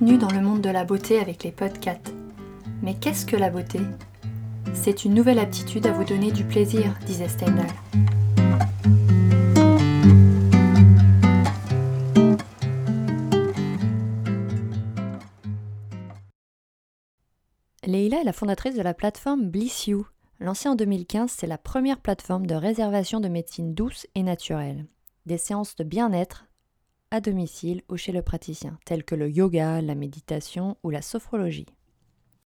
Bienvenue dans le monde de la beauté avec les podcasts. Mais qu'est-ce que la beauté? C'est une nouvelle aptitude à vous donner du plaisir, disait Stendhal. Leila est la fondatrice de la plateforme Bliss You. Lancée en 2015, c'est la première plateforme de réservation de médecine douce et naturelle. Des séances de bien-être à domicile ou chez le praticien, telles que le yoga, la méditation ou la sophrologie.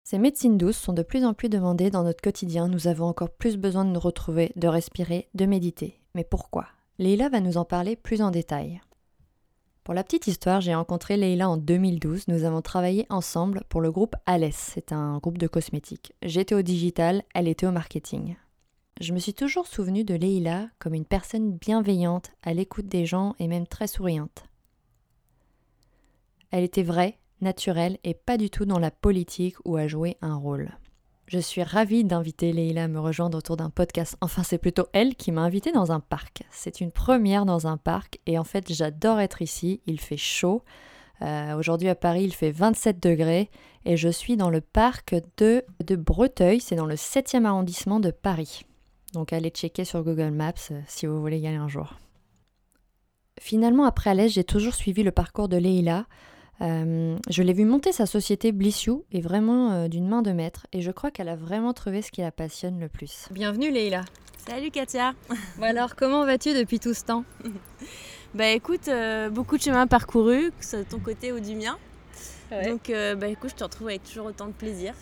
Ces médecines douces sont de plus en plus demandées dans notre quotidien, nous avons encore plus besoin de nous retrouver, de respirer, de méditer. Mais pourquoi? Leila va nous en parler plus en détail. Pour la petite histoire, j'ai rencontré Leila en 2012. Nous avons travaillé ensemble pour le groupe Alès. C'est un groupe de cosmétiques. J'étais au digital, elle était au marketing. Je me suis toujours souvenu de Leila comme une personne bienveillante, à l'écoute des gens et même très souriante. Elle était vraie, naturelle et pas du tout dans la politique ou à jouer un rôle. Je suis ravie d'inviter Leila à me rejoindre autour d'un podcast. Enfin, c'est plutôt elle qui m'a invitée dans un parc. C'est une première dans un parc et en fait, j'adore être ici. Il fait chaud. Euh, aujourd'hui à Paris, il fait 27 degrés et je suis dans le parc de, de Breteuil. C'est dans le 7e arrondissement de Paris. Donc allez checker sur Google Maps euh, si vous voulez y aller un jour. Finalement, après Alès, j'ai toujours suivi le parcours de Leila. Euh, je l'ai vu monter sa société Bliss You et vraiment euh, d'une main de maître et je crois qu'elle a vraiment trouvé ce qui la passionne le plus. Bienvenue Leïla. Salut Katia. bon alors comment vas-tu depuis tout ce temps? Bah écoute, euh, beaucoup de chemin parcouru, que ce soit de ton côté ou du mien. Donc bah écoute, je te retrouve avec toujours autant de plaisir.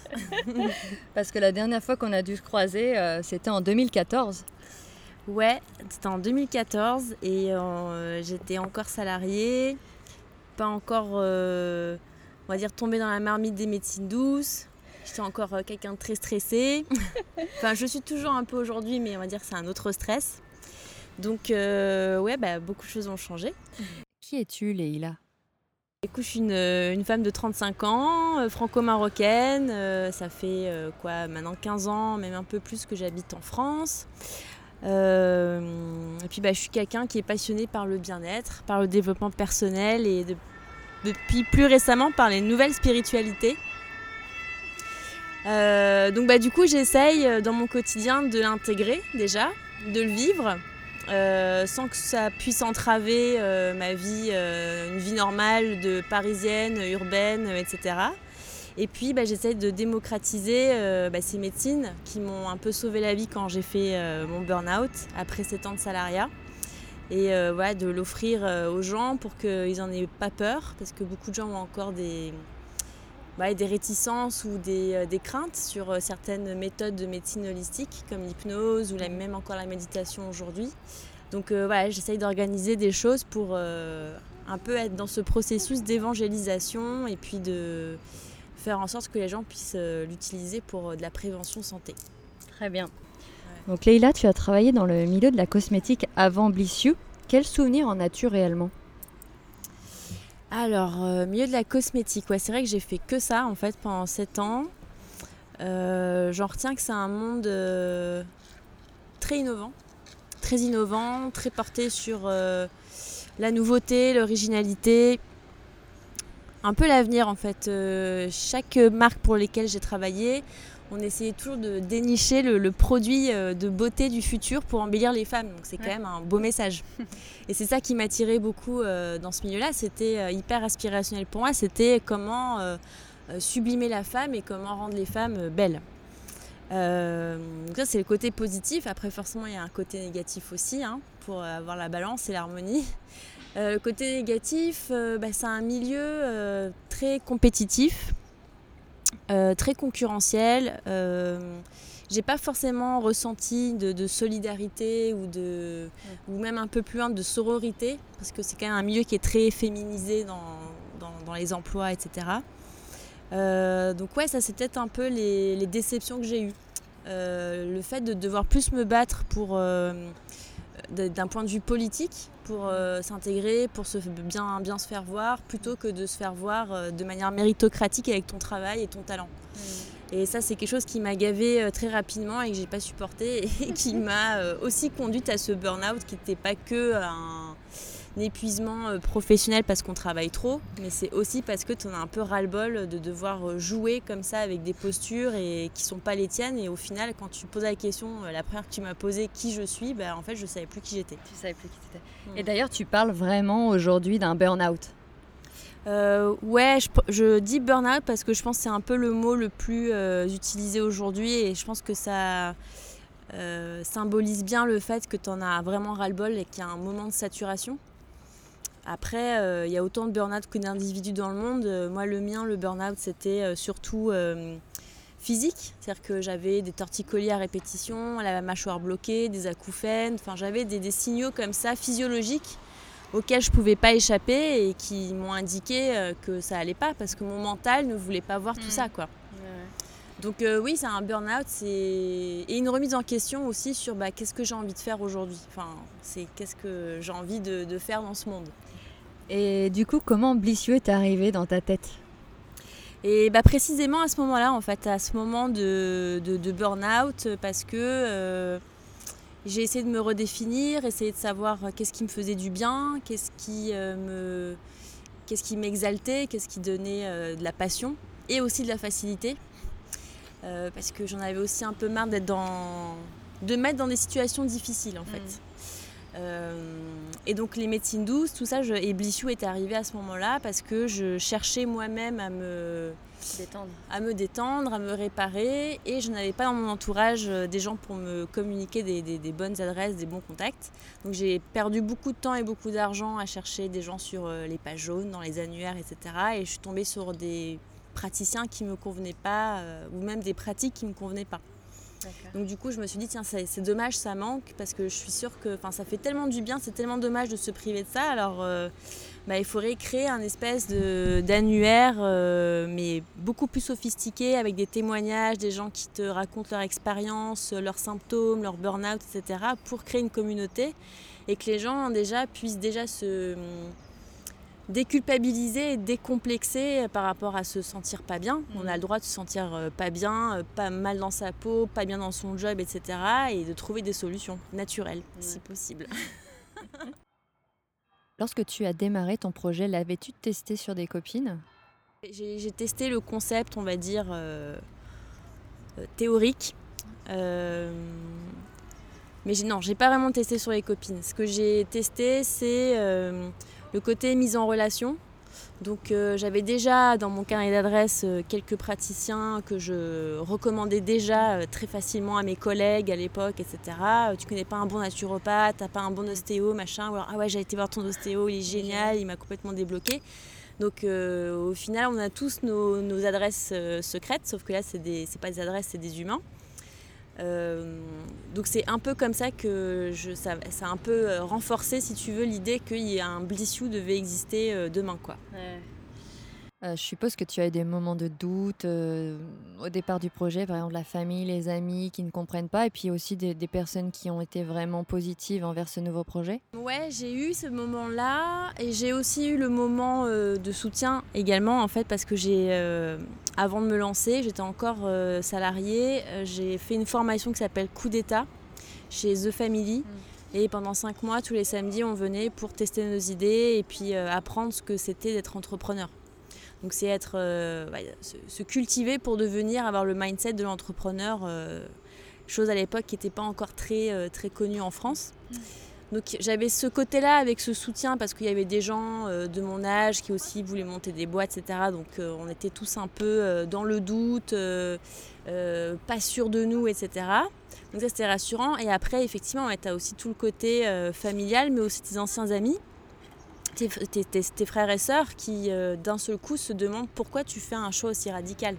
Parce que la dernière fois qu'on a dû se croiser, c'était en 2014. Ouais, c'était en 2014 et j'étais encore salariée pas encore, euh, on va dire, tombée dans la marmite des médecines douces. J'étais encore euh, quelqu'un de très stressé. enfin, je suis toujours un peu aujourd'hui, mais on va dire que c'est un autre stress. Donc, euh, ouais, bah, beaucoup de choses ont changé. Qui es-tu, Leïla? Écoute, je suis une, femme de 35 ans, franco-marocaine. ça fait quoi maintenant 15 ans, même un peu plus que j'habite en France. Et puis bah, je suis quelqu'un qui est passionné par le bien-être, par le développement personnel et de depuis plus récemment par les nouvelles spiritualités. Euh, donc bah, du coup j'essaye euh, dans mon quotidien de l'intégrer déjà, de le vivre, euh, sans que ça puisse entraver ma vie, une vie normale de parisienne, urbaine, etc. Et puis bah, j'essaye de démocratiser bah, ces médecines qui m'ont un peu sauvé la vie quand j'ai fait mon burn-out après 7 ans de salariat et euh, voilà, de l'offrir euh, aux gens pour qu'ils n'en aient pas peur, parce que beaucoup de gens ont encore des, des réticences ou des, euh, des craintes sur certaines méthodes de médecine holistique, comme l'hypnose ou même encore la méditation aujourd'hui. Donc voilà, j'essaye d'organiser des choses pour un peu être dans ce processus d'évangélisation et puis de faire en sorte que les gens puissent l'utiliser pour de la prévention santé. Très bien. Donc Leïla, tu as travaillé dans le milieu de la cosmétique avant Bliss You. Quel souvenir en as-tu réellement? Alors, euh, milieu de la cosmétique, ouais, c'est vrai que j'ai fait que ça en fait pendant 7 ans. Euh, J'en retiens que c'est un monde euh, très innovant, très innovant, très porté sur euh, la nouveauté, l'originalité, un peu l'avenir en fait. chaque marque pour lesquelles j'ai travaillé on essayait toujours de dénicher le, produit euh, de beauté du futur pour embellir les femmes. Donc c'est quand même un beau message. Et c'est ça qui m'attirait beaucoup euh, dans ce milieu-là. C'était euh, hyper aspirationnel pour moi. C'était comment sublimer la femme et comment rendre les femmes belles. donc ça c'est le côté positif. Après forcément il y a un côté négatif aussi hein, pour avoir la balance et l'harmonie. Le côté négatif, bah, c'est un milieu très compétitif euh, très concurrentiel. Euh, j'ai pas forcément ressenti de, solidarité ou, de, ou même un peu plus loin de sororité, parce que c'est quand même un milieu qui est très féminisé dans, dans, les emplois, etc. Euh, donc ouais, ça c'est peut-être un peu les, les déceptions que j'ai eues. le fait de devoir plus me battre pour d'un point de vue politique pour euh, s'intégrer, pour se bien, bien se faire voir, plutôt que de se faire voir euh, de manière méritocratique avec ton travail et ton talent. Mm. Et ça, c'est quelque chose qui m'a gavé euh, très rapidement et que j'ai pas supporté et qui m'a aussi conduite à ce burn-out qui n'était pas que un... épuisement euh, professionnel parce qu'on travaille trop, mais c'est aussi parce que tu en as un peu ras-le-bol de devoir euh, jouer comme ça avec des postures et qui sont pas les tiennes. Et au final, quand tu poses la question, euh, la première que tu m'as posée, qui je suis, bah, en fait, je savais plus qui j'étais. Tu savais plus qui t'étais. Et d'ailleurs, tu parles vraiment aujourd'hui d'un burn-out. ouais, je, je dis burn-out parce que je pense que c'est un peu le mot le plus utilisé aujourd'hui et je pense que ça symbolise bien le fait que tu en as vraiment ras-le-bol et qu'il y a un moment de saturation. Après, euh, il y a autant de burn-out que d'individus dans le monde. Euh, moi, le mien, le burn-out, c'était euh, surtout physique. C'est-à-dire que j'avais des torticolis à répétition, la mâchoire bloquée, des acouphènes. Enfin, j'avais des, signaux comme ça, physiologiques, auxquels je ne pouvais pas échapper et qui m'ont indiqué que ça allait pas parce que mon mental ne voulait pas voir tout mm. ça. quoi. Donc oui, c'est un burn-out et une remise en question aussi sur bah, qu'est-ce que j'ai envie de faire aujourd'hui? Enfin, c'est qu'est-ce que j'ai envie de, faire dans ce monde? Et du coup, comment Blissio est arrivé dans ta tête? Et bah précisément à ce moment-là, en fait, à ce moment de, de, burn-out, parce que euh, j'ai essayé de me redéfinir, essayer de savoir qu'est-ce qui me faisait du bien, qu'est-ce qui euh, me, qu'est-ce qui m'exaltait, qu'est-ce qui donnait euh, de la passion et aussi de la facilité, parce que j'en avais aussi un peu marre d'être dans, de mettre dans des situations difficiles, en fait. Mm. Euh, et donc les médecines douces, tout ça, je, et Blissou est arrivé à ce moment-là parce que je cherchais moi-même à me détendre. à me détendre, à me réparer, et je n'avais pas dans mon entourage euh, des gens pour me communiquer des, des, bonnes adresses, des bons contacts. Donc j'ai perdu beaucoup de temps et beaucoup d'argent à chercher des gens sur euh, les pages jaunes, dans les annuaires, etc. Et je suis tombée sur des praticiens qui ne me convenaient pas, ou même des pratiques qui ne me convenaient pas. Donc du coup, je me suis dit, tiens, c'est dommage, ça manque, parce que je suis sûre que ça fait tellement du bien, c'est tellement dommage de se priver de ça. Alors, euh, bah, il faudrait créer un espèce d'annuaire, euh, mais beaucoup plus sophistiqué, avec des témoignages, des gens qui te racontent leur expérience, leurs symptômes, leur burn-out, etc., pour créer une communauté et que les gens déjà puissent déjà se déculpabiliser et décomplexer par rapport à se sentir pas bien. On a mm. le droit de se sentir euh, pas bien, euh, pas mal dans sa peau, pas bien dans son job, etc. Et de trouver des solutions naturelles, si possible. Lorsque tu as démarré ton projet, l'avais-tu testé sur des copines? J'ai testé le concept, on va dire, euh, théorique. mais non, j'ai pas vraiment testé sur les copines. Ce que j'ai testé, c'est le côté mise en relation. Donc euh, j'avais déjà dans mon carnet d'adresse euh, quelques praticiens que je recommandais déjà euh, très facilement à mes collègues à l'époque, etc. tu connais pas un bon naturopathe, t'as pas un bon ostéo, machin, ou alors ah ouais j'ai été voir ton ostéo, il est génial, il m'a complètement débloqué. Donc au final on a tous nos, adresses secrètes, sauf que là c'est pas des adresses, c'est des humains. Euh, donc c'est un peu comme ça que je, ça, a un peu euh, renforcé, si tu veux, l'idée qu'il y a un Bliss You devait exister euh, demain. Quoi. Euh, je suppose que tu as eu des moments de doute euh, au départ du projet, par exemple la famille, les amis qui ne comprennent pas, et puis aussi des, personnes qui ont été vraiment positives envers ce nouveau projet? Ouais, j'ai eu ce moment-là, et j'ai aussi eu le moment euh, de soutien également, en fait, parce que j'ai, avant de me lancer, j'étais encore salariée, j'ai fait une formation qui s'appelle Coup d'État chez The Family. Mm. Et pendant cinq mois, tous les samedis, on venait pour tester nos idées et puis apprendre ce que c'était d'être entrepreneur. Donc c'est être, euh, se, cultiver pour devenir, avoir le mindset de l'entrepreneur, euh, chose à l'époque qui n'était pas encore très, euh, très connue en France. Donc j'avais ce côté-là avec ce soutien parce qu'il y avait des gens de mon âge qui aussi voulaient monter des boîtes, etc. Donc on était tous un peu dans le doute, pas sûrs de nous, etc. Donc ça c'était rassurant. Et après effectivement, tu as aussi tout le côté familial, mais aussi tes anciens amis tes, frères et sœurs qui euh, d'un seul coup se demandent pourquoi tu fais un choix aussi radical.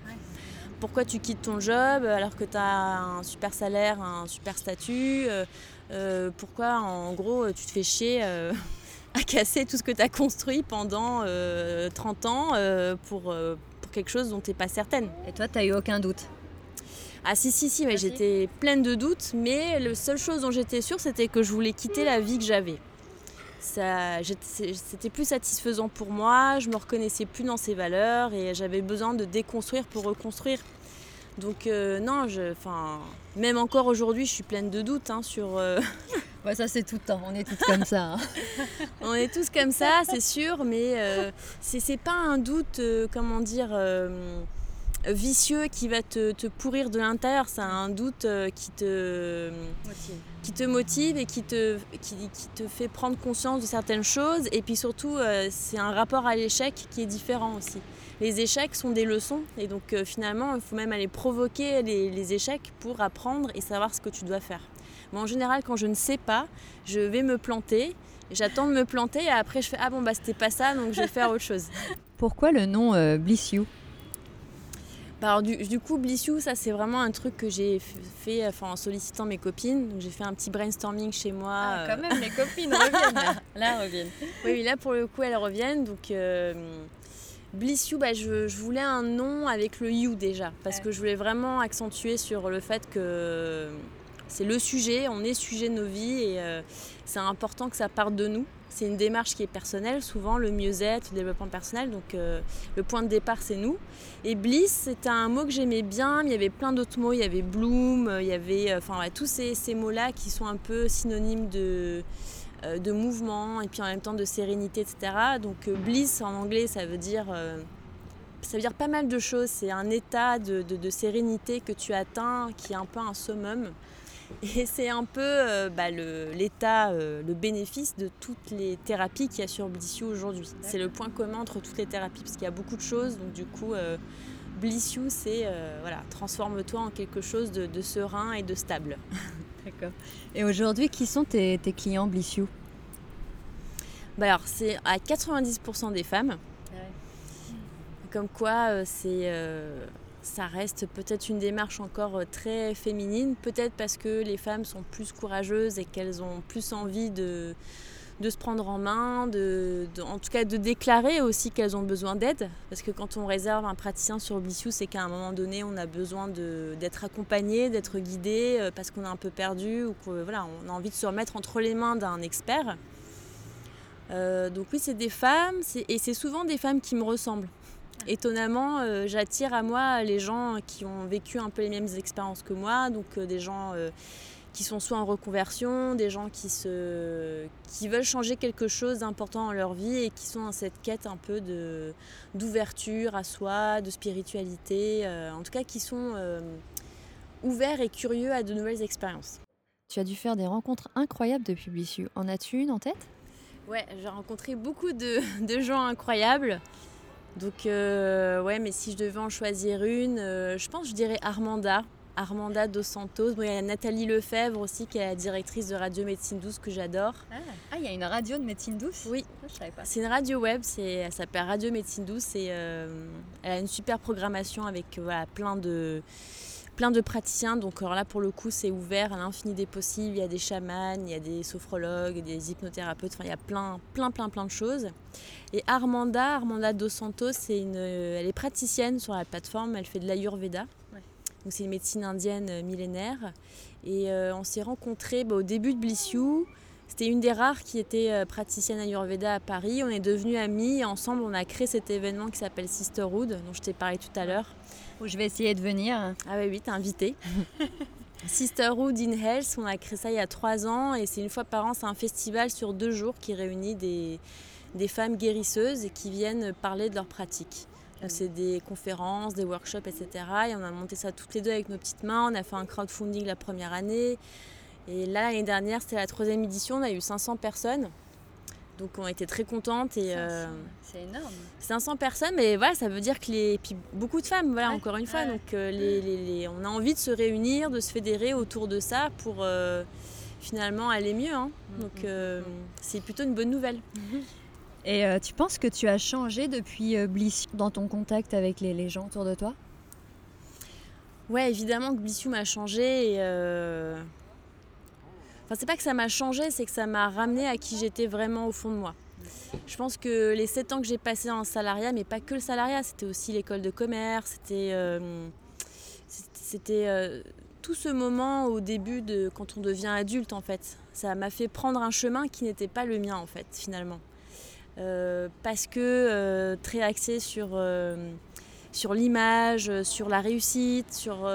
Pourquoi tu quittes ton job alors que tu as un super salaire, un super statut euh, euh, Pourquoi en gros tu te fais chier à casser tout ce que tu as construit pendant 30 ans pour, pour quelque chose dont tu n'es pas certaine? Et toi, tu n'as eu aucun doute? Ah si si si, mais j'étais pleine de doutes, mais la seule chose dont j'étais sûre, c'était que je voulais quitter la vie que j'avais c'était plus satisfaisant pour moi, je me reconnaissais plus dans ces valeurs et j'avais besoin de déconstruire pour reconstruire. Donc euh, non, je, même encore aujourd'hui, je suis pleine de doutes hein, sur, euh, Ouais, ça c'est tout le temps, on est tous comme ça. Hein. on est tous comme ça, c'est sûr, mais euh, c'est pas un doute, euh, comment dire, vicieux qui va te, pourrir de l'intérieur, c'est un doute qui, te, motive. qui te motive et qui te, qui, te fait prendre conscience de certaines choses. Et puis surtout, c'est un rapport à l'échec qui est différent aussi. Les échecs sont des leçons et donc finalement, il faut même aller provoquer les échecs pour apprendre et savoir ce que tu dois faire. Mais en général, quand je ne sais pas, je vais me planter. J'attends de me planter et après je fais Ah bon, bah c'était pas ça, donc je vais faire autre chose. Pourquoi le nom euh, Bliss You bah, alors, du, coup, Bliss You, ça c'est vraiment un truc que j'ai fait enfin, en sollicitant mes copines. Donc j'ai fait un petit brainstorming chez moi. Ah, quand même, les copines reviennent là. là reviennent. Oui, là pour le coup, elles reviennent. Donc. Euh, Bliss You, bah, je, voulais un nom avec le You déjà, parce que je voulais vraiment accentuer sur le fait que c'est le sujet, on est sujet de nos vies et euh, c'est important que ça parte de nous. C'est une démarche qui est personnelle, souvent le mieux-être, le développement personnel, donc euh, le point de départ c'est nous. Et bliss, c'était un mot que j'aimais bien, mais il y avait plein d'autres mots, il y avait bloom, il y avait euh, enfin tous ces, mots-là qui sont un peu synonymes de, de mouvement et puis en même temps de sérénité, etc. Donc bliss en anglais ça veut dire ça veut dire pas mal de choses. C'est un état de, de, sérénité que tu atteins qui est un peu un summum. Et c'est un peu euh, bah, l'état, euh, le, bénéfice de toutes les thérapies qu'il y a sur Blissio aujourd'hui. C'est le point commun entre toutes les thérapies, parce qu'il y a beaucoup de choses. Donc du coup, euh, Blissio, c'est voilà, transforme-toi en quelque chose de, serein et de stable. D'accord. Et aujourd'hui, qui sont tes, clients Blissio bah alors, c'est à 90% des femmes. Comme quoi, c'est ça reste peut-être une démarche encore euh, très féminine, peut-être parce que les femmes sont plus courageuses et qu'elles ont plus envie de, se prendre en main, de, en tout cas de déclarer aussi qu'elles ont besoin d'aide. Parce que quand on réserve un praticien sur Blissou, c'est qu'à un moment donné, on a besoin d'être accompagné, d'être guidé, euh, parce qu'on est un peu perdu ou qu'on voilà, a envie de se remettre entre les mains d'un expert. Euh, donc oui, c'est des femmes, et c'est souvent des femmes qui me ressemblent étonnamment, euh, j'attire à moi les gens qui ont vécu un peu les mêmes expériences que moi, donc euh, des gens euh, qui sont soit en reconversion, des gens qui, se, qui veulent changer quelque chose d'important dans leur vie et qui sont dans cette quête un peu de, d'ouverture à soi, de spiritualité, en tout cas qui sont ouverts et curieux à de nouvelles expériences. Tu as dû faire des rencontres incroyables depuis Blissieux. En as-tu une en tête? Ouais, j'ai rencontré beaucoup de, de gens incroyables. Donc, euh, ouais, mais si je devais en choisir une, euh, je pense que je dirais Armanda. Armanda Dos Santos. il y a Nathalie Lefebvre aussi, qui est la directrice de Radio Médecine Douce, que j'adore. Ah, ah, il y a une radio de médecine douce? Oui. Ah, je savais pas. C'est une radio web, elle s'appelle Radio Médecine Douce et euh, elle a une super programmation avec voilà, plein de plein de praticiens. Donc alors là, pour le coup, c'est ouvert à l'infini des possibles. Il y a des chamans, il y a des sophrologues, des hypnothérapeutes. Enfin, il y a plein, plein, plein, plein de choses. Et Armanda, Armanda Dos Santos, c'est une, elle est praticienne sur la plateforme. Elle fait de l'ayurveda. Donc c'est une médecine indienne euh, millénaire. Et euh, on s'est rencontrés bah, au début de Bliss C'était une des rares qui était euh, praticienne Ayurveda à Paris. On est devenus amis et ensemble on a créé cet événement qui s'appelle Sisterhood, dont je t'ai parlé tout à l'heure je vais essayer de venir. Ah oui, oui, t'es invité. Sisterhood in Health, on a créé ça il y a trois ans et c'est une fois par an, c'est un festival sur deux jours qui réunit des, des femmes guérisseuses et qui viennent parler de leurs pratiques. c'est des conférences, des workshops, etc. Et on a monté ça toutes les deux avec nos petites mains. On a fait un crowdfunding la première année. Et là, l'année dernière, c'était la troisième édition. On a eu 500 personnes. Donc on était très contentes et euh, c'est énorme. 500 personnes, mais voilà, ça veut dire que les puis beaucoup de femmes, voilà, encore une fois. Donc euh, les, on a envie de se réunir, de se fédérer autour de ça pour euh, finalement aller mieux. Hein. Mm, Donc mm, mm. c'est plutôt une bonne nouvelle. Et tu penses que tu as changé depuis Bliss dans ton contact avec les, gens autour de toi? Ouais, évidemment que Blissou m'a changé et Enfin, c'est pas que ça m'a changé, c'est que ça m'a ramené à qui j'étais vraiment au fond de moi. Je pense que les sept ans que j'ai passé en salariat, mais pas que le salariat, c'était aussi l'école de commerce, c'était euh, c'était euh, tout ce moment au début de quand on devient adulte en fait. Ça m'a fait prendre un chemin qui n'était pas le mien en fait finalement. Euh, parce que très axé sur, sur l'image, sur la réussite, sur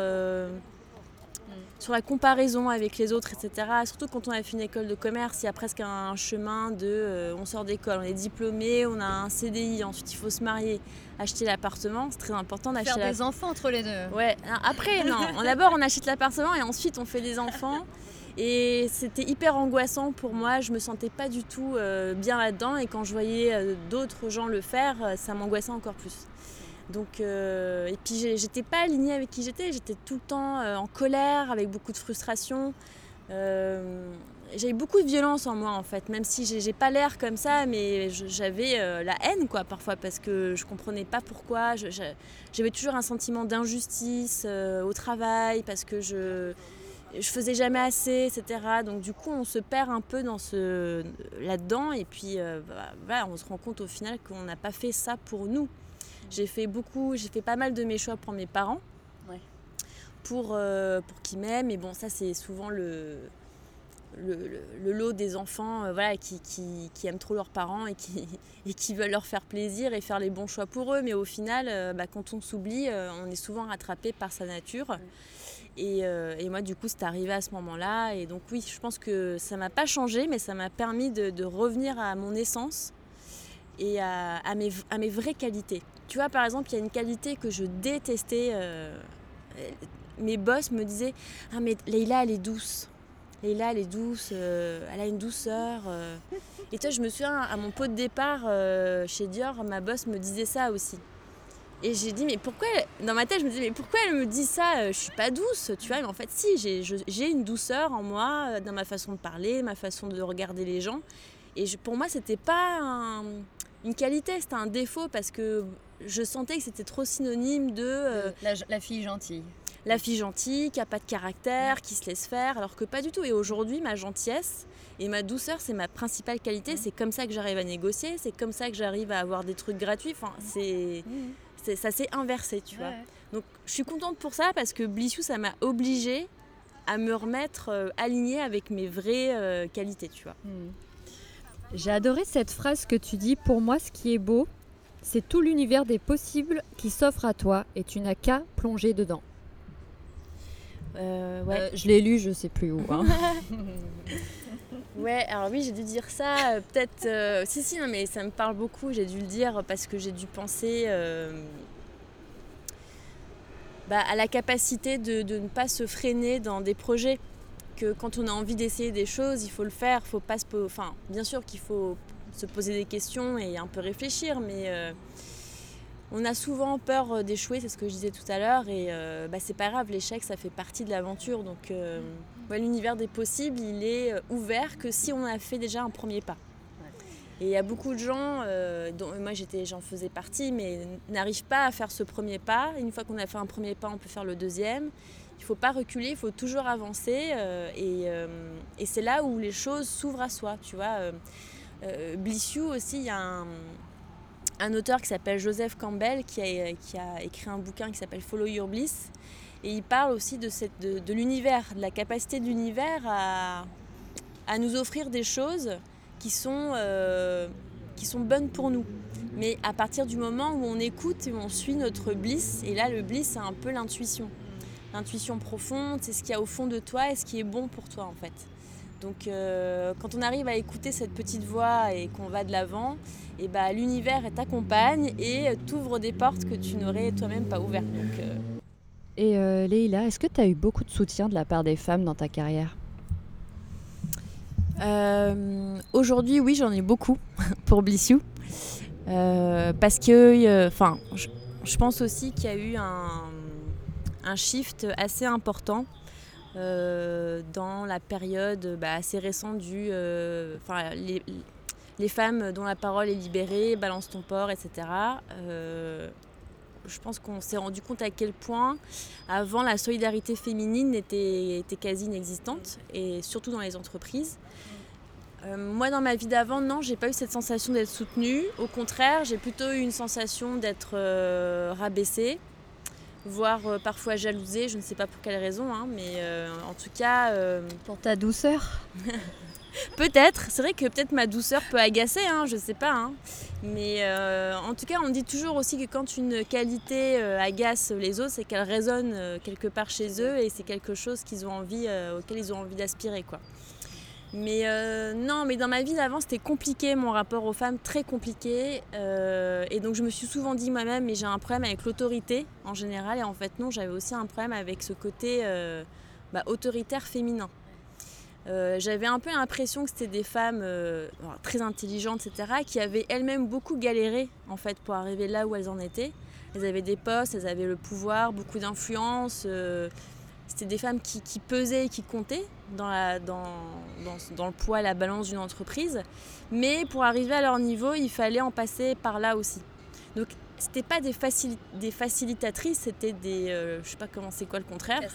sur la comparaison avec les autres, etc. Surtout quand on a fait une école de commerce, il y a presque un chemin de euh, on sort d'école, on est diplômé, on a un CDI, ensuite il faut se marier, acheter l'appartement. C'est très important d'acheter. Faire des enfants entre les deux. Ouais, après, non. D'abord, on achète l'appartement et ensuite on fait des enfants. Et c'était hyper angoissant pour moi, je me sentais pas du tout euh, bien là-dedans et quand je voyais euh, d'autres gens le faire, ça m'angoissait encore plus. Donc, euh, et puis j'étais pas alignée avec qui j'étais, j'étais tout le temps euh, en colère, avec beaucoup de frustration. Euh, j'avais beaucoup de violence en moi en fait, même si j'ai pas l'air comme ça, mais j'avais la haine quoi parfois parce que je comprenais pas pourquoi. J'avais toujours un sentiment d'injustice au travail parce que je je faisais jamais assez, etc. Donc du coup, on se perd un peu dans ce là-dedans et puis bah, on se rend compte au final qu'on n'a pas fait ça pour nous. J'ai fait beaucoup, j'ai fait pas mal de mes choix pour mes parents. Pour, euh, pour qu'ils m'aiment. Et bon, ça, c'est souvent le, le, lot des enfants euh, voilà, qui, qui, aiment trop leurs parents et qui, et qui veulent leur faire plaisir et faire les bons choix pour eux. Mais au final, euh, bah, quand on s'oublie, on est souvent rattrapé par sa nature. Et, et, moi, du coup, c'est arrivé à ce moment-là. Et donc, oui, je pense que ça m'a pas changé, mais ça m'a permis de, de, revenir à mon essence et à, mes, vraies qualités. Tu vois, par exemple, il y a une qualité que je détestais. Euh, mes boss me disaient Ah, mais Leïla, elle est douce. Leïla, elle est douce, euh, elle a une douceur. Euh. Et toi, je me souviens, à mon pot de départ chez Dior, ma boss me disait ça aussi. Et j'ai dit, mais pourquoi, dans ma tête, je me disais, mais pourquoi elle me dit ça Je suis pas douce, tu vois, mais en fait, si, j'ai une douceur en moi, dans ma façon de parler, ma façon de regarder les gens. Et pour moi, c'était pas une qualité, c'était un défaut parce que je sentais que c'était trop synonyme de... Euh, la, fille gentille. La fille gentille, qui n'a pas de caractère, qui se laisse faire, alors que pas du tout. Et aujourd'hui, ma gentillesse et ma douceur, c'est ma principale qualité. C'est comme ça que j'arrive à négocier, c'est comme ça que j'arrive à avoir des trucs gratuits. Enfin, c'est, ça s'est inversé, tu vois. Donc, je suis contente pour ça parce que Blissou, ça m'a obligée à me remettre euh, alignée avec mes vraies euh, qualités, tu vois. Hmm. J'ai adoré cette phrase que tu dis. Pour moi, ce qui est beau, c'est tout l'univers des possibles qui s'offre à toi et tu n'as qu'à plonger dedans. Euh, ouais. Euh, je l'ai lu, je sais plus où. Hein. ouais, alors oui, j'ai dû dire ça. Euh, peut-être. si, si, non, mais ça me parle beaucoup. J'ai dû le dire parce que j'ai dû penser bah, à la capacité de, de, ne pas se freiner dans des projets. Que quand on a envie d'essayer des choses, il faut le faire. Faut pas se. Enfin, bien sûr qu'il faut se poser des questions et un peu réfléchir, mais euh, on a souvent peur euh, d'échouer, c'est ce que je disais tout à l'heure, et euh, bah, c'est pas grave, l'échec ça fait partie de l'aventure. Donc l'univers des possibles, il est ouvert que si on a fait déjà un premier pas. Et il y a beaucoup de gens, dont moi j'étais, j'en faisais partie, mais n'arrivent pas à faire ce premier pas. Une fois qu'on a fait un premier pas, on peut faire le deuxième. Il ne faut pas reculer, il faut toujours avancer. et, et c'est là où les choses s'ouvrent à soi, tu vois. Euh, aussi, il y a un, auteur qui s'appelle Joseph Campbell qui a, qui a, écrit un bouquin qui s'appelle Follow Your Bliss. Et il parle aussi de, cette, de, l'univers, de la capacité de l'univers à, à, nous offrir des choses qui sont, euh, qui sont bonnes pour nous. Mais à partir du moment où on écoute et on suit notre bliss, et là le bliss c'est un peu l'intuition. L'intuition profonde, c'est ce qu'il y a au fond de toi et ce qui est bon pour toi en fait. Donc euh, quand on arrive à écouter cette petite voix et qu'on va de l'avant, et eh bah, l'univers t'accompagne et t'ouvre des portes que tu n'aurais toi-même pas ouvertes. Euh, et euh, Leïla, est-ce que tu as eu beaucoup de soutien de la part des femmes dans ta carrière? Aujourd'hui, oui, j'en ai beaucoup pour Blissiou. parce que, enfin, je, pense aussi qu'il y a eu un, un shift assez important euh, dans la période bah, assez récente du. Euh, les, femmes dont la parole est libérée, balance ton port, etc. Euh, je pense qu'on s'est rendu compte à quel point, avant, la solidarité féminine était, était quasi inexistante, et surtout dans les entreprises. moi, dans ma vie d'avant, non, j'ai pas eu cette sensation d'être soutenue. Au contraire, j'ai plutôt eu une sensation d'être rabaissée voire euh, parfois jalousée, je ne sais pas pour quelle raison, hein, mais euh, en tout cas... Euh, pour ta douceur peut-être, c'est vrai que peut-être ma douceur peut agacer, hein, je sais pas. Hein. Mais euh, en tout cas, on dit toujours aussi que quand une qualité euh, agace les autres, c'est qu'elle résonne euh, quelque part chez eux et c'est quelque chose qu'ils ont envie, auquel ils ont envie d'aspirer, quoi. Mais non, mais dans ma vie d'avant, c'était compliqué, mon rapport aux femmes, très compliqué. et donc je me suis souvent dit moi-même, mais j'ai un problème avec l'autorité en général. Et en fait, non, j'avais aussi un problème avec ce côté bah, autoritaire féminin. Euh, j'avais un peu l'impression que c'était des femmes euh, très intelligentes, etc., qui avaient elles-mêmes beaucoup galéré en fait pour arriver là où elles en étaient. Elles avaient des postes, elles avaient le pouvoir, beaucoup d'influence. Euh, c'était des femmes qui, pesaient et qui comptaient dans, la, dans, dans, le poids, la balance d'une entreprise. Mais pour arriver à leur niveau, il fallait en passer par là aussi. Donc c'était pas des, des facilitatrices, c'était des, je sais pas comment c'est quoi le contraire.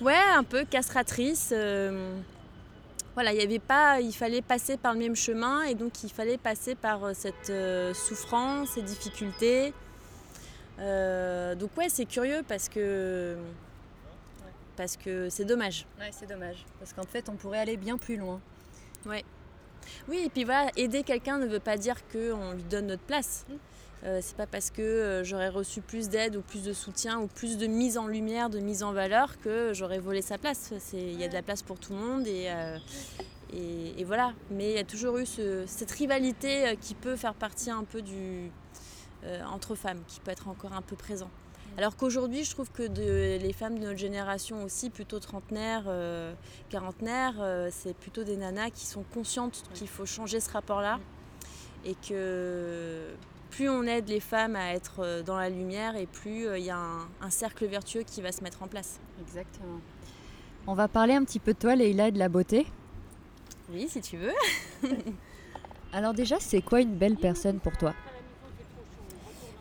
Ouais, un peu castratrice. Euh, voilà, il y avait pas, il fallait passer par le même chemin et donc il fallait passer par euh, cette euh, souffrance, ces difficultés. donc ouais, c'est curieux parce que parce que c'est dommage. Ouais, c'est dommage parce qu'en fait, on pourrait aller bien plus loin. Ouais. Oui, et puis voilà, aider quelqu'un ne veut pas dire qu'on lui donne notre place. Mmh. Euh, c'est pas parce que euh, j'aurais reçu plus d'aide ou plus de soutien ou plus de mise en lumière, de mise en valeur que j'aurais volé sa place. Il y a de la place pour tout le monde et, euh, et, voilà. Mais il y a toujours eu cette rivalité qui peut faire partie un peu du, entre femmes, qui peut être encore un peu présent. Alors qu'aujourd'hui, je trouve que les femmes de notre génération aussi, plutôt trentenaires, quarantenaires, c'est plutôt des nanas qui sont conscientes qu'il faut changer ce rapport-là et que plus on aide les femmes à être euh, dans la lumière et plus euh, il y a un, cercle vertueux qui va se mettre en place. Exactement. On va parler un petit peu de toi, Leïla, et de la beauté. Oui, si tu veux. alors déjà, c'est quoi une belle personne pour toi?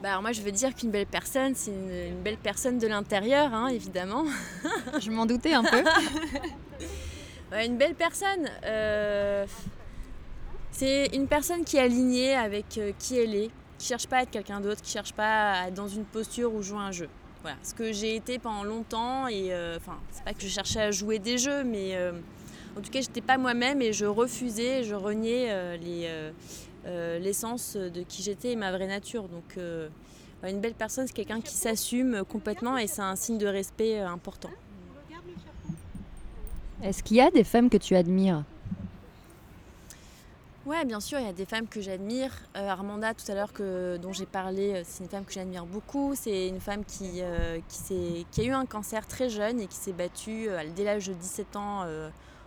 Bah alors moi je veux dire qu'une belle personne, c'est une, belle personne de l'intérieur, hein, évidemment. je m'en doutais un peu. une belle personne, euh, c'est une personne qui est alignée avec qui elle est, qui cherche pas à être quelqu'un d'autre, qui cherche pas à être dans une posture ou jouer un jeu. Voilà, ce que j'ai été pendant longtemps et euh, enfin, c'est pas que je cherchais à jouer des jeux, mais euh, en tout cas, j'étais pas moi-même et je refusais, je reniais euh, les, l'essence de qui j'étais et ma vraie nature. Donc, une belle personne, c'est quelqu'un qui s'assume complètement et c'est un signe de respect important. Est-ce qu'il y a des femmes que tu admires? Ouais, bien sûr, il y a des femmes que j'admire. Euh, Armanda, tout à l'heure, dont j'ai parlé, euh, c'est une femme que j'admire beaucoup. C'est une femme qui, euh, qui, qui, a eu un cancer très jeune et qui s'est battue dès l'âge de 17 ans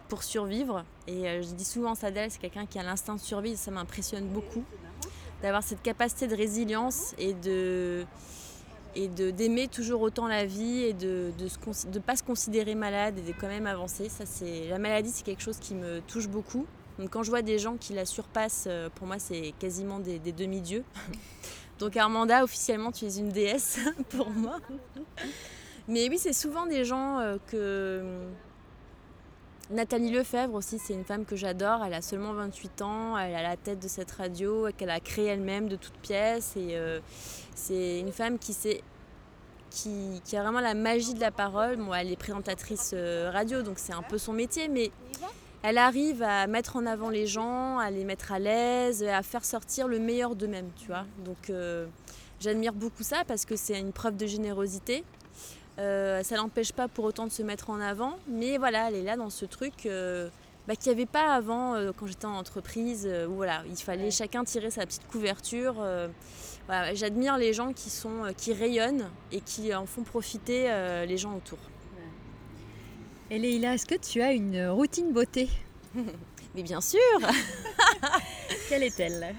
pour survivre. Et je dis souvent ça d'elle, c'est quelqu'un qui a l'instinct de survie, ça m'impressionne beaucoup. D'avoir cette capacité de résilience et de et d'aimer toujours autant la vie et de ne pas se considérer malade et de quand même avancer. Ça, c'est la maladie, c'est quelque chose qui me touche beaucoup. Donc quand je vois des gens qui la surpassent, euh, pour moi c'est quasiment des, demi-dieux. Donc Armanda, officiellement tu es une déesse pour moi. Mais oui, c'est souvent des gens euh, que... Nathalie Lefebvre aussi, c'est une femme que j'adore. Elle a seulement 28 ans, elle a la tête de cette radio qu'elle a créée elle-même de toutes pièces. Et euh, c'est une femme qui sait qui, a vraiment la magie de la parole. Bon, elle est présentatrice radio, donc c'est un peu son métier, mais elle arrive à mettre en avant les gens, à les mettre à l'aise, à faire sortir le meilleur d'eux-mêmes, tu vois. Donc euh, j'admire beaucoup ça parce que c'est une preuve de générosité. Euh, ça n'empêche pas pour autant de se mettre en avant, mais voilà, elle est là dans ce truc euh, bah, qu'il n'y avait pas avant quand j'étais en entreprise, où voilà, il fallait chacun tirer sa petite couverture. J'admire les gens qui, sont, qui rayonnent et qui en font profiter les gens autour. Et Leïla, est-ce que tu as une routine beauté? Mais bien sûr Quelle est-elle?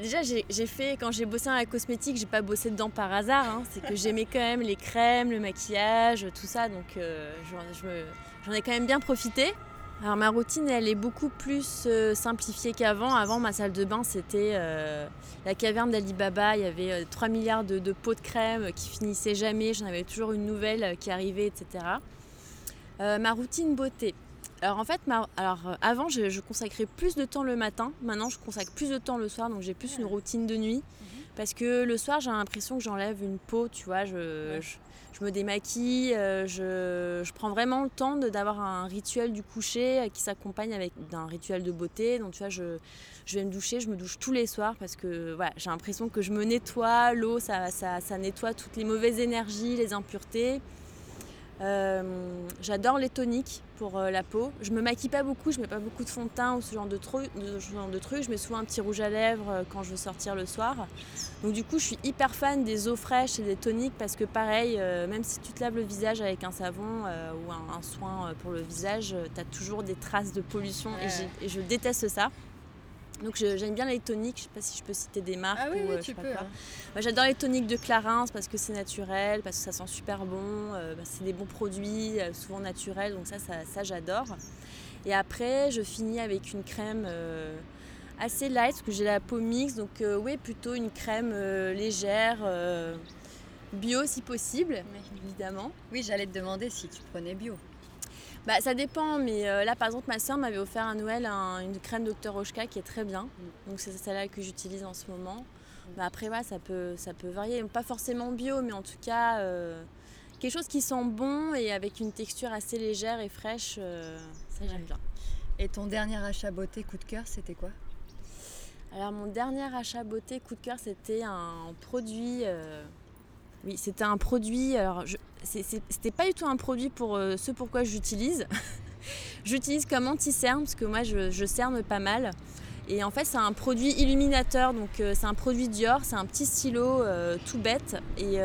Déjà, j'ai fait, quand j'ai bossé dans la cosmétique, j'ai pas bossé dedans par hasard. Hein. C'est que j'aimais quand même les crèmes, le maquillage, tout ça. Donc euh, j'en ai quand même bien profité. Alors ma routine, elle est beaucoup plus euh, simplifiée qu'avant. Avant, ma salle de bain, c'était euh, la caverne d'Alibaba. Il y avait 3 milliards de, de, pots de crème qui finissaient jamais. J'en avais toujours une nouvelle qui arrivait, etc. Ma routine beauté. Alors en fait, alors, euh, avant, je, consacrais plus de temps le matin. Maintenant, je consacre plus de temps le soir, donc j'ai plus une routine de nuit. Parce que le soir, j'ai l'impression que j'enlève une peau, tu vois. Je, je, me démaquille, euh, je, je, prends vraiment le temps d'avoir un rituel du coucher euh, qui s'accompagne avec d'un rituel de beauté. Donc, tu vois, je, je vais me doucher, je me douche tous les soirs parce que voilà, j'ai l'impression que je me nettoie. L'eau, ça, ça, ça nettoie toutes les mauvaises énergies, les impuretés. Euh, j'adore les toniques pour euh, la peau. Je me maquille pas beaucoup, je mets pas beaucoup de fond de teint ou ce genre de, trucs. de trucs. Je mets souvent un petit rouge à lèvres euh, quand je veux sortir le soir. Donc du coup, je suis hyper fan des eaux fraîches et des toniques parce que pareil, même si tu te laves le visage avec un savon ou un, soin pour le visage, tu as toujours des traces de pollution et, je déteste ça. Donc j'aime bien les toniques, je sais pas si je peux citer des marques. Ah oui, ou, tu peux. Hein. J'adore les toniques de Clarins parce que c'est naturel, parce que ça sent super bon, euh, bah, c'est des bons produits, euh, souvent naturels, donc ça, ça, j'adore. Et après, je finis avec une crème euh, assez light parce que j'ai la peau mixte, donc oui, plutôt une crème légère, bio si possible, évidemment. Oui, j'allais te demander si tu prenais bio. Bah, ça dépend, mais euh, là par exemple, ma soeur m'avait offert à Noël une crème Dr. Oshka qui est très bien. Mm. Donc c'est celle-là que j'utilise en ce moment. Mais après, ouais, ça peut, ça peut varier. Pas forcément bio, mais en tout cas, euh, quelque chose qui sent bon et avec une texture assez légère et fraîche, euh, ça j'aime bien. Et ton dernier achat beauté coup de cœur, c'était quoi? Alors mon dernier achat beauté coup de cœur, c'était un produit. Oui, c'était un produit. Alors, c'était pas du tout un produit pour euh, ce pourquoi j'utilise. j'utilise comme anti-cerne parce que moi je, cerne pas mal. Et en fait, c'est un produit illuminateur, donc euh, c'est un produit Dior, c'est un petit stylo euh, tout bête et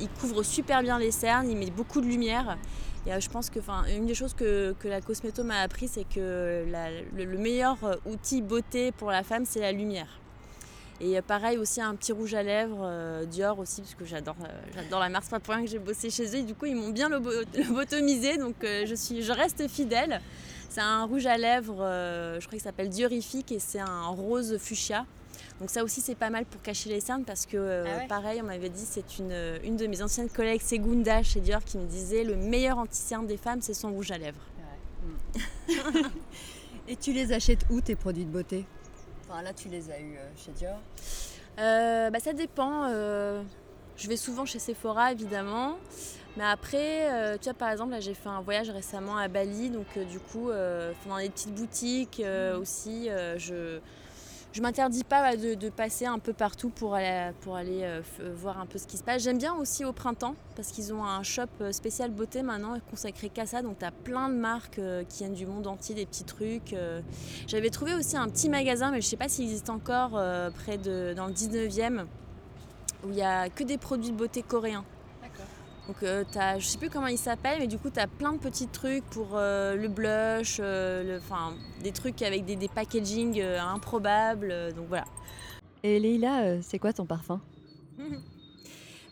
il couvre super bien les cernes, il met beaucoup de lumière. Et je pense que une des choses que, la cosméto m'a appris, c'est que le, meilleur outil beauté pour la femme, c'est la lumière. Et pareil aussi un petit rouge à lèvres euh, Dior aussi parce que j'adore euh, j'adore la marque, c'est pas pour rien que j'ai bossé chez eux. Et du coup ils m'ont bien lobotomisé donc euh, je suis je reste fidèle. C'est un rouge à lèvres, je crois qu'il s'appelle Diorifique et c'est un rose fuchsia. Donc ça aussi c'est pas mal pour cacher les cernes parce que ah pareil on m'avait dit c'est une, une de mes anciennes collègues Segunda chez Dior qui me disait le meilleur anti-cerne des femmes c'est son rouge à lèvres. et tu les achètes où tes produits de beauté? Là, tu les as eus euh, chez Dior euh, bah, Ça dépend. Euh, je vais souvent chez Sephora, évidemment. Mais après, tu vois, par exemple, là, j'ai fait un voyage récemment à Bali. Donc, du coup, dans les petites boutiques mmh. aussi, je je m'interdis pas de, passer un peu partout pour aller, aller euh, voir un peu ce qui se passe. J'aime bien aussi au printemps parce qu'ils ont un shop euh, spécial beauté maintenant consacré qu'à ça. Donc tu as plein de marques euh, qui viennent du monde entier, des petits trucs. J'avais trouvé aussi un petit magasin, mais je sais pas s'il existe encore près de dans le 19e où il y a que des produits de beauté coréens. Donc euh, as, je sais plus comment il s'appelle, mais du coup tu as plein de petits trucs pour euh, le blush, euh, des trucs avec des, des packaging improbables. donc voilà. Et Leïla, c'est quoi ton parfum?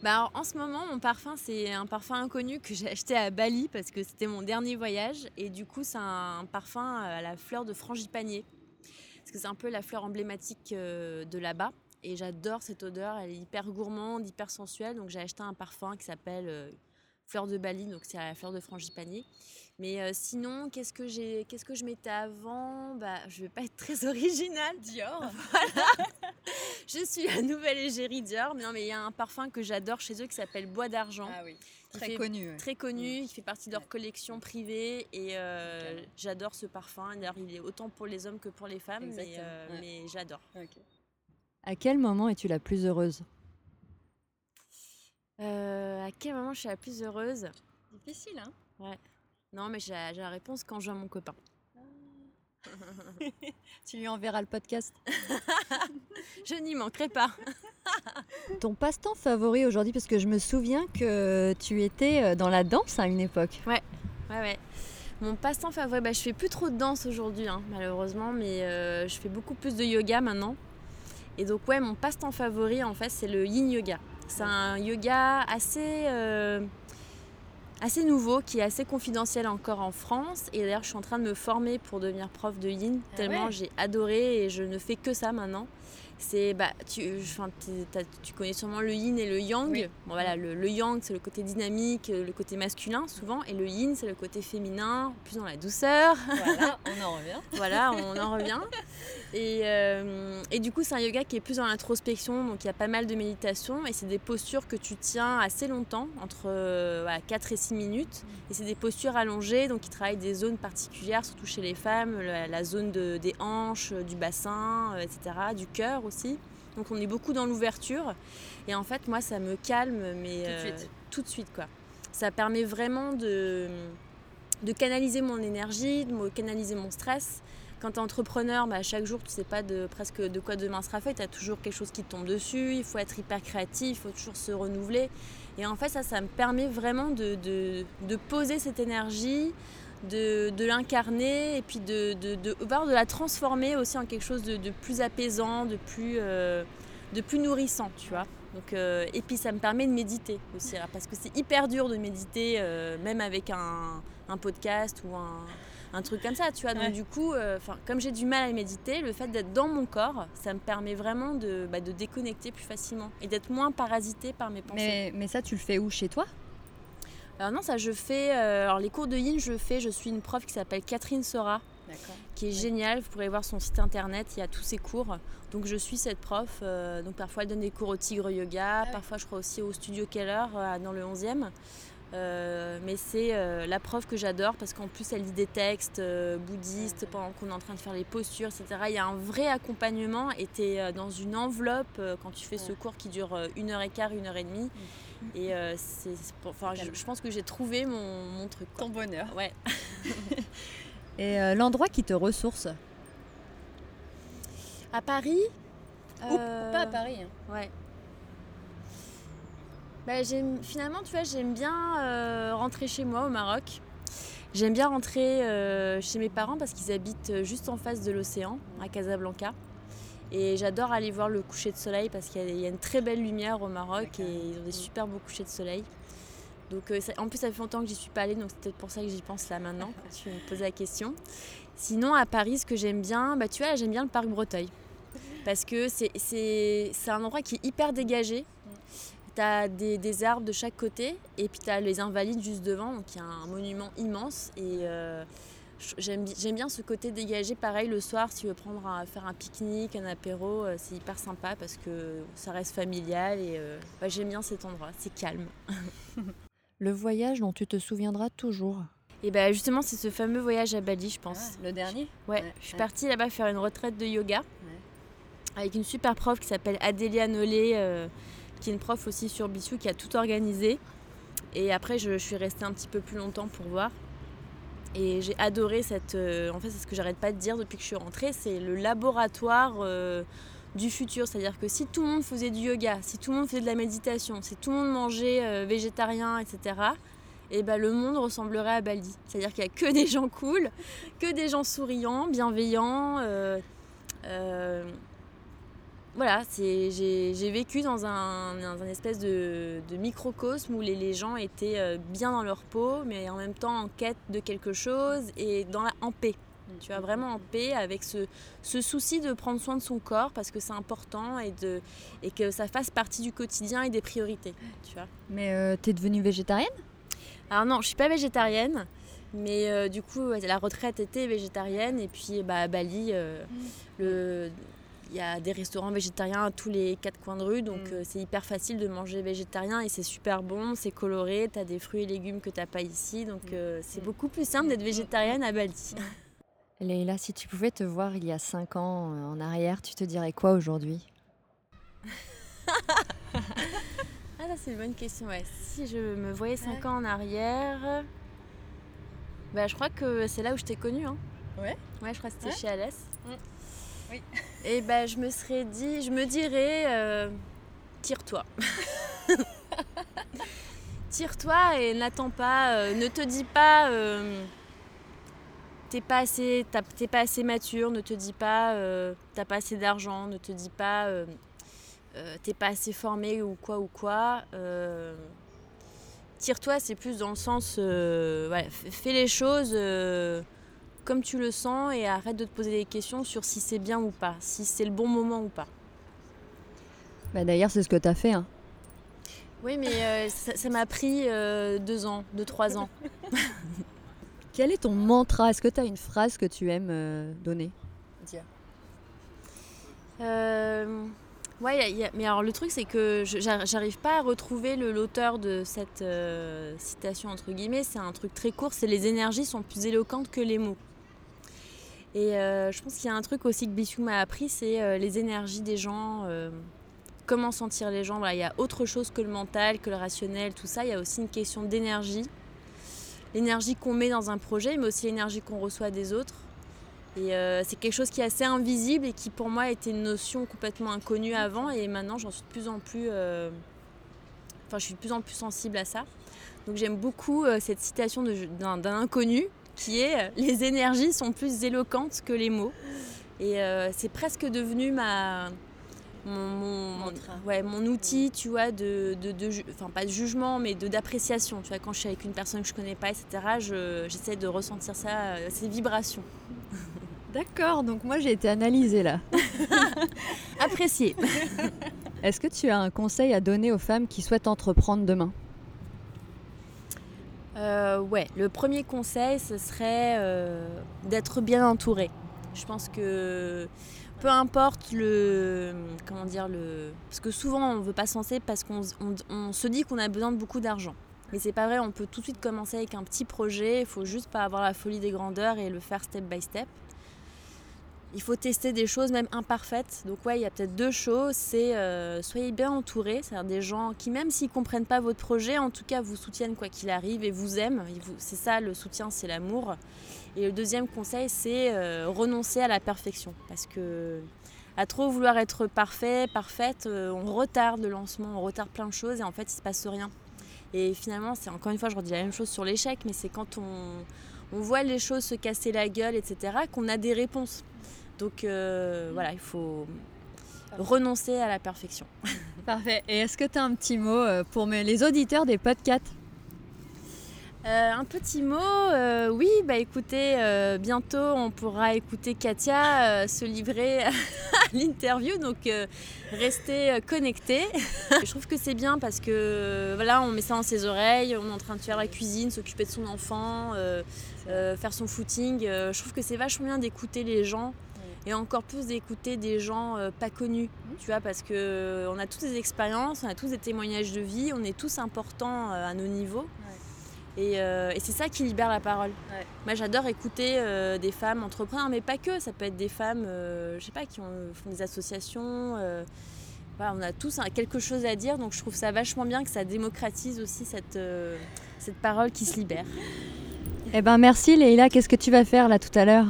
Bah En ce moment, mon parfum, c'est un parfum inconnu que j'ai acheté à Bali parce que c'était mon dernier voyage. Et du coup, c'est un parfum à la fleur de frangipanier. Parce que c'est un peu la fleur emblématique de là-bas. Et j'adore cette odeur, elle est hyper gourmande, hyper sensuelle. Donc j'ai acheté un parfum qui s'appelle euh, Fleur de Bali, donc c'est la fleur de frangipanier. Mais euh, sinon, qu'est-ce que j'ai, qu'est-ce que je mettais avant? Bah, je vais pas être très originale. Dior. Voilà. je suis la nouvelle égérie Dior. Mais non, mais il y a un parfum que j'adore chez eux qui s'appelle Bois d'argent. Ah oui. Très connu. Très connu. Il fait partie de leur collection privée et euh, j'adore ce parfum. D'ailleurs, il est autant pour les hommes que pour les femmes, mais, mais j'adore. À quel moment es-tu la plus heureuse? Euh, À quel moment je suis la plus heureuse? Difficile, hein? Ouais. Non, mais j'ai la réponse quand je vois mon copain. tu lui enverras le podcast? Je n'y manquerai pas. Ton passe-temps favori aujourd'hui, parce que je me souviens que tu étais euh, dans la danse à une époque. Ouais, ouais, ouais. Mon passe-temps favori, bah, je fais plus trop de danse aujourd'hui, hein, malheureusement, mais euh, je fais beaucoup plus de yoga maintenant. Et donc ouais, mon passe-temps favori en fait c'est le yin yoga. C'est un yoga assez, euh, assez nouveau, qui est assez confidentiel encore en France. Et d'ailleurs je suis en train de me former pour devenir prof de yin, ah tellement j'ai adoré et je ne fais que ça maintenant. C'est bah tu tu connais sûrement le yin et le yang. Bon voilà le, le yang c'est le côté dynamique le côté masculin souvent. Et le yin c'est le côté féminin plus dans la douceur. Voilà on en revient. Voilà on en revient. Et, euh, et du coup c'est un yoga qui est plus dans l'introspection donc il y a pas mal de méditation. Et c'est des postures que tu tiens assez longtemps entre euh, voilà, 4 et 6 minutes. Et c'est des postures allongées donc qui travaillent des zones particulières surtout chez les femmes la, zone de, des hanches du bassin euh, etc du cœur aussi. Donc on est beaucoup dans l'ouverture. Et en fait, moi, ça me calme, mais tout de suite. Euh, tout de suite quoi. Ça permet vraiment de, de canaliser mon énergie, de canaliser mon stress. Quand tu es entrepreneur, bah, chaque jour, tu sais pas de, presque de quoi demain sera fait. Tu as toujours quelque chose qui tombe dessus. Il faut être hyper créatif, il faut toujours se renouveler. Et en fait, ça, ça me permet vraiment de, de, de poser cette énergie, de, de l'incarner et puis de, de, de, de, la transformer aussi en quelque chose de, plus apaisant, de plus, euh, de plus nourrissant, tu vois. Donc, euh, et puis ça me permet de méditer aussi, parce que c'est hyper dur de méditer, euh, même avec un, un, podcast ou un, un, truc comme ça, tu vois. Donc du coup, comme j'ai du mal à méditer, le fait d'être dans mon corps, ça me permet vraiment de, bah, de déconnecter plus facilement et d'être moins parasité par mes pensées. Mais, mais ça, tu le fais où? Chez toi? Alors non, ça je fais. Euh, alors les cours de yin, je fais. Je suis une prof qui s'appelle Catherine Sora, qui est géniale. Vous pourrez voir son site internet. Il y a tous ses cours. Donc je suis cette prof. Euh, donc parfois elle donne des cours au Tigre Yoga. Ah parfois je crois aussi au Studio Keller euh, dans le 11e. mais c'est la prof que j'adore parce qu'en plus elle lit des textes bouddhistes pendant qu'on est en train de faire les postures, etc. Il y a un vrai accompagnement et tu es dans une enveloppe quand tu fais ce cours qui dure une heure et quart, une heure et demie. Et euh, c'est, enfin, je, pense que j'ai trouvé mon, mon truc. Ton bonheur. Ouais. Et euh, l'endroit qui te ressource? À Paris? Ou pas à Paris. Hein. Ouais. Bah, j'aime, finalement, tu vois, j'aime bien euh, rentrer chez moi au Maroc. J'aime bien rentrer chez mes parents parce qu'ils habitent juste en face de l'océan, à Casablanca. Et j'adore aller voir le coucher de soleil parce qu'il y, a une très belle lumière au Maroc et ils ont des super beaux couchers de soleil. Donc, euh, en plus, ça fait longtemps que j'y suis pas allée, donc c'est peut-être pour ça que j'y pense là maintenant, quand tu me poses la question. Sinon, à Paris, ce que j'aime bien, bah, tu vois, j'aime bien le parc Breteuil. Parce que c'est un endroit qui est hyper dégagé. Tu as des, des, arbres de chaque côté, et puis tu as les Invalides juste devant, donc il y a un monument immense. Et. Euh, J'aime bien ce côté dégagé. Pareil, le soir, si tu veux prendre à faire un pique-nique, un apéro, euh, c'est hyper sympa parce que ça reste familial et euh, bah, j'aime bien cet endroit. C'est calme. le voyage dont tu te souviendras toujours Et bah justement, c'est ce fameux voyage à Bali, je pense. Ah, le dernier? Ouais, je suis partie là-bas faire une retraite de yoga avec une super prof qui s'appelle Adélia Nollet, euh, qui est une prof aussi sur Bissou, qui a tout organisé. Et après, je, je suis restée un petit peu plus longtemps pour voir. Et j'ai adoré cette. Euh, en fait, c'est ce que j'arrête pas de dire depuis que je suis rentrée c'est le laboratoire euh, du futur. C'est-à-dire que si tout le monde faisait du yoga, si tout le monde faisait de la méditation, si tout le monde mangeait euh, végétarien, etc., et ben, le monde ressemblerait à Bali. C'est-à-dire qu'il n'y a que des gens cool, que des gens souriants, bienveillants voilà, j'ai vécu dans un, espèce de, microcosme où les, gens étaient euh, bien dans leur peau, mais en même temps en quête de quelque chose et dans la, en paix. Tu vois, vraiment en paix avec ce, souci de prendre soin de son corps parce que c'est important et, de, et que ça fasse partie du quotidien et des priorités. Tu vois. Mais euh, tu es devenue végétarienne? Alors non, je suis pas végétarienne. Mais euh, du coup, la retraite était végétarienne. Et puis bah, à Bali, mmh. le, y a des restaurants végétariens à tous les quatre coins de rue, donc mm. euh, c'est hyper facile de manger végétarien et c'est super bon, c'est coloré, tu as des fruits et légumes que tu n'as pas ici, donc mm. euh, c'est mm. beaucoup plus simple d'être végétarienne à Bali. Leïla, si tu pouvais te voir il y a cinq ans euh, en arrière, tu te dirais quoi aujourd'hui? Ah, ça c'est une bonne question. Ouais. Si je me voyais cinq ans en arrière, bah, je crois que c'est là où je t'ai connue. Hein. Ouais Ouais, je crois que c'était chez Alès. Et ben je me serais dit, je me dirais, euh, tire-toi. tire-toi et n'attends pas, euh, ne te dis pas, euh, t'es pas assez, t'es pas assez mature, ne te dis pas, t'as pas assez d'argent, ne te dis pas, t'es pas assez formé ou quoi ou quoi. tire-toi, c'est plus dans le sens, fais les choses comme tu le sens et arrête de te poser des questions sur si c'est bien ou pas, si c'est le bon moment ou pas. Bah, D'ailleurs, c'est ce que tu as fait. Hein. Oui, mais euh, ça m'a pris euh, deux ans, deux, trois ans. Quel est ton mantra? Est-ce que tu as une phrase que tu aimes euh, donner? Dire. Ouais, mais alors le truc c'est que j'arrive pas à retrouver l'auteur de cette citation entre guillemets. C'est un truc très court, c'est les énergies sont plus éloquentes que les mots. Et je pense qu'il y a un truc aussi que Bissou m'a appris, c'est les énergies des gens comment sentir les gens. il y a autre chose que le mental, que le rationnel, tout ça. Il y a aussi une question d'énergie. L'énergie qu'on met dans un projet, mais aussi l'énergie qu'on reçoit des autres. Et euh, c'est quelque chose qui est assez invisible et qui pour moi était une notion complètement inconnue avant. Et maintenant, j'en suis de plus en plus. Euh, enfin, je suis de plus en plus sensible à ça. Donc j'aime beaucoup euh, cette citation d'un inconnu qui est Les énergies sont plus éloquentes que les mots. Et c'est presque devenu ma, mon, ouais, mon outil, tu vois, de, de, enfin pas de jugement, mais de d'appréciation. Tu vois, quand je suis avec une personne que je connais pas, etc., j'essaie de ressentir ça, euh, ces vibrations. D'accord, donc moi j'ai été analysée là. Apprécié. Est-ce que tu as un conseil à donner aux femmes qui souhaitent entreprendre demain? Euh, Ouais, le premier conseil, ce serait euh, d'être bien entourée. Je pense que peu importe le comment dire le parce que souvent on veut pas se lancer parce qu'on se dit qu'on a besoin de beaucoup d'argent mais c'est pas vrai on peut tout de suite commencer avec un petit projet il faut juste pas avoir la folie des grandeurs et le faire step by step il faut tester des choses même imparfaites donc ouais il y a peut-être deux choses c'est euh, soyez bien entouré c'est-à-dire des gens qui même s'ils comprennent pas votre projet en tout cas vous soutiennent quoi qu'il arrive et vous aiment c'est ça le soutien c'est l'amour et le deuxième conseil, c'est euh, renoncer à la perfection. Parce que à trop vouloir être parfait, parfaite, euh, on retarde le lancement, on retarde plein de choses et en fait, il se passe rien. Et finalement, c'est encore une fois, je redis la même chose sur l'échec, mais c'est quand on, voit les choses se casser la gueule, etc., qu'on a des réponses. Donc euh, voilà, il faut renoncer à la perfection. Parfait. Et est-ce que tu as un petit mot pour les auditeurs des podcasts? Euh, un petit mot, euh, oui, bah écoutez, euh, bientôt on pourra écouter Katia se livrer à l'interview, donc restez connectés. Je trouve que c'est bien parce que voilà, on met ça dans ses oreilles, on est en train de faire la cuisine, s'occuper de son enfant, faire son footing. je trouve que c'est vachement bien d'écouter les gens et encore plus d'écouter des gens pas connus, tu vois, parce que on a toutes des expériences, on a tous des témoignages de vie, on est tous importants à nos niveaux. Euh, et, c'est ça qui libère la parole. Moi, j'adore écouter euh, des femmes entrepreneurs, mais pas que. Ça peut être des femmes, euh, je sais pas, qui font des associations. on a tous quelque chose à dire, donc je trouve ça vachement bien que ça démocratise aussi cette, cette parole qui se libère. Eh ben merci Leïla, qu'est-ce que tu vas faire là tout à l'heure?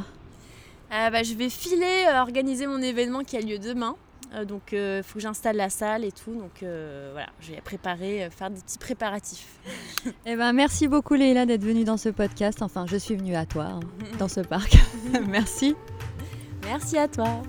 Bah, Je vais filer, organiser mon événement qui a lieu demain. Euh, donc il euh, faut que j'installe la salle et tout. Donc euh, voilà, je vais préparer, faire des petits préparatifs. eh ben, merci beaucoup Leïla d'être venue dans ce podcast. Enfin, je suis venue à toi, hein, dans ce parc. merci. Merci à toi.